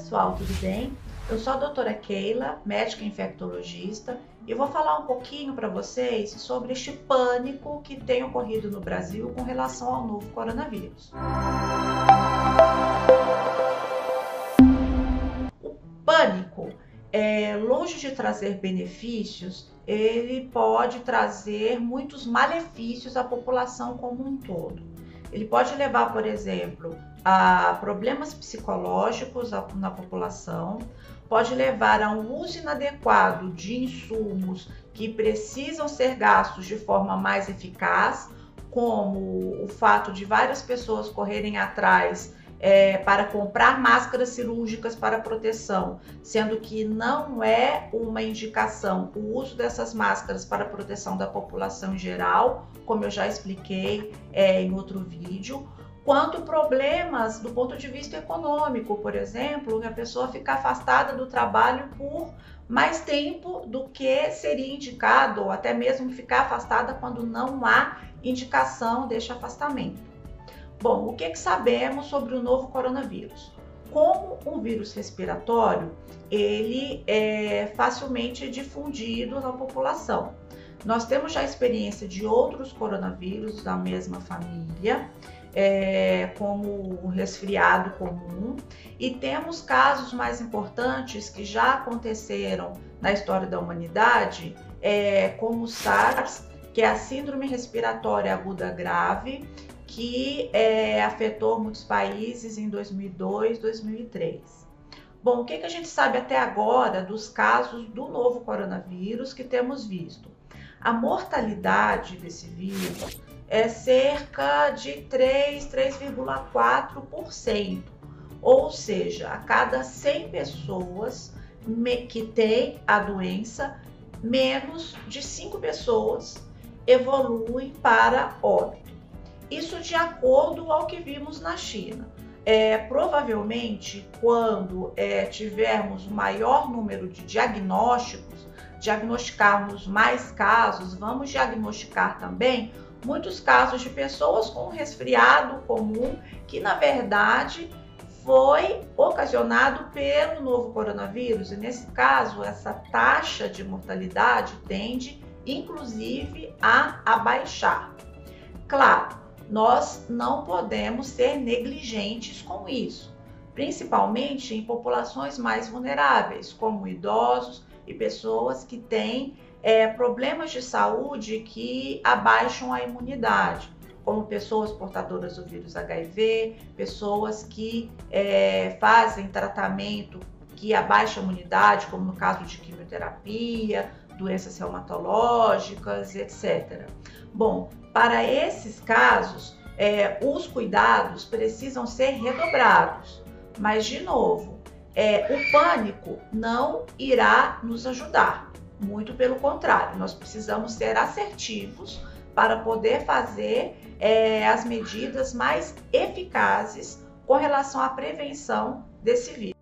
pessoal, tudo bem? Eu sou a doutora Keila, médica infectologista, e vou falar um pouquinho para vocês sobre este pânico que tem ocorrido no Brasil com relação ao novo coronavírus. O pânico, é, longe de trazer benefícios, ele pode trazer muitos malefícios à população como um todo. Ele pode levar, por exemplo, a problemas psicológicos na população, pode levar a um uso inadequado de insumos que precisam ser gastos de forma mais eficaz, como o fato de várias pessoas correrem atrás é, para comprar máscaras cirúrgicas para proteção, sendo que não é uma indicação o uso dessas máscaras para proteção da população em geral, como eu já expliquei é, em outro vídeo, quanto problemas do ponto de vista econômico, por exemplo, a pessoa fica afastada do trabalho por mais tempo do que seria indicado, ou até mesmo ficar afastada quando não há indicação deste afastamento. Bom, o que, que sabemos sobre o novo coronavírus? Como um vírus respiratório, ele é facilmente difundido na população. Nós temos já experiência de outros coronavírus da mesma família, é, como o resfriado comum, e temos casos mais importantes que já aconteceram na história da humanidade, é, como o SARS, que é a Síndrome Respiratória Aguda Grave, que é, afetou muitos países em 2002, 2003. Bom, o que, que a gente sabe até agora dos casos do novo coronavírus que temos visto? A mortalidade desse vírus é cerca de 3, 3,4%. Ou seja, a cada 100 pessoas que têm a doença, menos de 5 pessoas evoluem para óbito. Isso de acordo ao que vimos na China. É, provavelmente, quando é, tivermos maior número de diagnósticos, diagnosticarmos mais casos, vamos diagnosticar também muitos casos de pessoas com resfriado comum que, na verdade, foi ocasionado pelo novo coronavírus. E nesse caso, essa taxa de mortalidade tende, inclusive, a abaixar. Claro, nós não podemos ser negligentes com isso, principalmente em populações mais vulneráveis, como idosos e pessoas que têm é, problemas de saúde que abaixam a imunidade, como pessoas portadoras do vírus HIV, pessoas que é, fazem tratamento que abaixa a imunidade, como no caso de quimioterapia, doenças reumatológicas, etc. Bom, para esses casos, é, os cuidados precisam ser redobrados, mas, de novo, é, o pânico não irá nos ajudar. Muito pelo contrário, nós precisamos ser assertivos para poder fazer é, as medidas mais eficazes com relação à prevenção desse vírus.